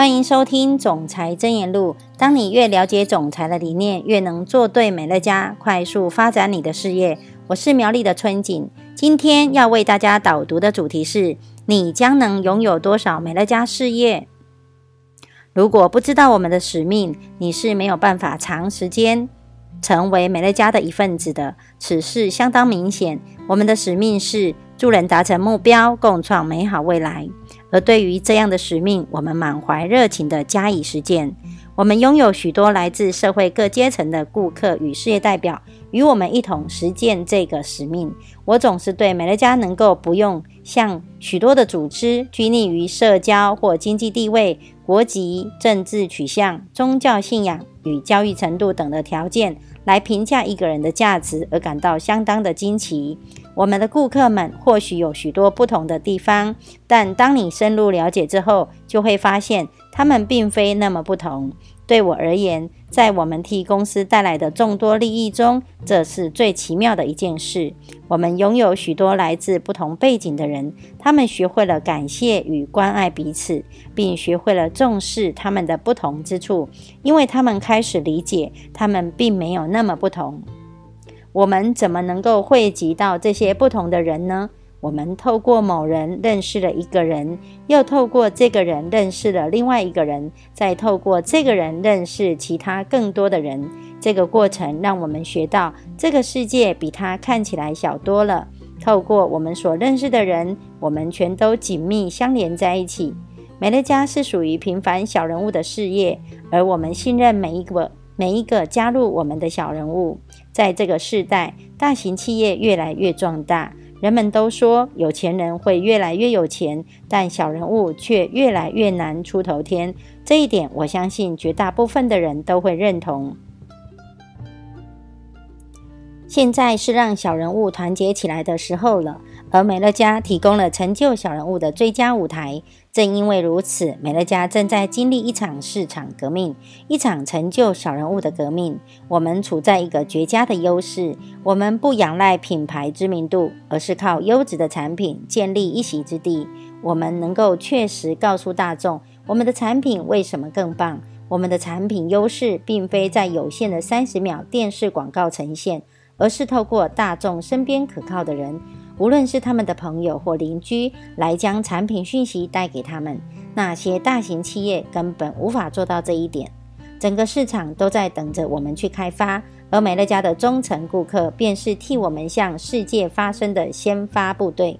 欢迎收听《总裁真言录》。当你越了解总裁的理念，越能做对美乐家，快速发展你的事业。我是苗栗的春景，今天要为大家导读的主题是：你将能拥有多少美乐家事业？如果不知道我们的使命，你是没有办法长时间成为美乐家的一份子的。此事相当明显，我们的使命是助人达成目标，共创美好未来。而对于这样的使命，我们满怀热情地加以实践。我们拥有许多来自社会各阶层的顾客与事业代表，与我们一同实践这个使命。我总是对美乐家能够不用向许多的组织拘泥于社交或经济地位、国籍、政治取向、宗教信仰与教育程度等的条件来评价一个人的价值而感到相当的惊奇。我们的顾客们或许有许多不同的地方，但当你深入了解之后，就会发现他们并非那么不同。对我而言，在我们替公司带来的众多利益中，这是最奇妙的一件事。我们拥有许多来自不同背景的人，他们学会了感谢与关爱彼此，并学会了重视他们的不同之处，因为他们开始理解他们并没有那么不同。我们怎么能够汇集到这些不同的人呢？我们透过某人认识了一个人，又透过这个人认识了另外一个人，再透过这个人认识其他更多的人。这个过程让我们学到，这个世界比它看起来小多了。透过我们所认识的人，我们全都紧密相连在一起。美乐家是属于平凡小人物的事业，而我们信任每一个。每一个加入我们的小人物，在这个时代，大型企业越来越壮大。人们都说有钱人会越来越有钱，但小人物却越来越难出头天。这一点，我相信绝大部分的人都会认同。现在是让小人物团结起来的时候了。而美乐家提供了成就小人物的最佳舞台。正因为如此，美乐家正在经历一场市场革命，一场成就小人物的革命。我们处在一个绝佳的优势。我们不仰赖品牌知名度，而是靠优质的产品建立一席之地。我们能够确实告诉大众，我们的产品为什么更棒。我们的产品优势并非在有限的三十秒电视广告呈现，而是透过大众身边可靠的人。无论是他们的朋友或邻居来将产品讯息带给他们，那些大型企业根本无法做到这一点。整个市场都在等着我们去开发，而美乐家的忠诚顾客便是替我们向世界发声的先发部队。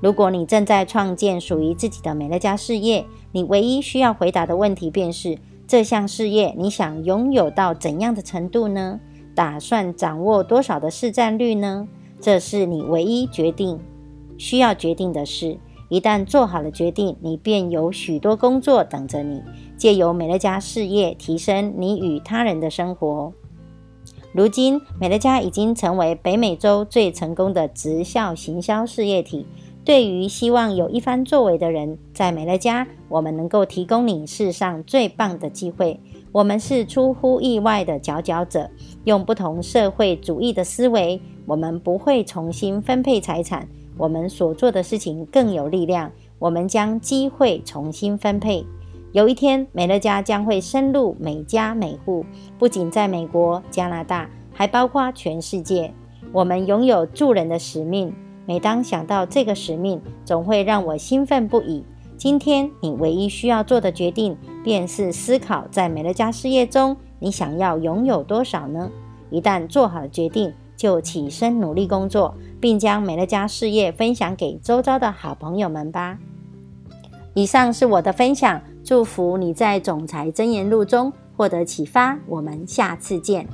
如果你正在创建属于自己的美乐家事业，你唯一需要回答的问题便是：这项事业你想拥有到怎样的程度呢？打算掌握多少的市占率呢？这是你唯一决定需要决定的事。一旦做好了决定，你便有许多工作等着你。借由美乐家事业提升你与他人的生活。如今，美乐家已经成为北美洲最成功的直销行销事业体。对于希望有一番作为的人，在美乐家，我们能够提供你世上最棒的机会。我们是出乎意外的佼佼者，用不同社会主义的思维。我们不会重新分配财产，我们所做的事情更有力量。我们将机会重新分配。有一天，美乐家将会深入每家每户，不仅在美国、加拿大，还包括全世界。我们拥有助人的使命。每当想到这个使命，总会让我兴奋不已。今天，你唯一需要做的决定，便是思考在美乐家事业中，你想要拥有多少呢？一旦做好了决定，就起身努力工作，并将美乐家事业分享给周遭的好朋友们吧。以上是我的分享，祝福你在总裁真言录中获得启发。我们下次见。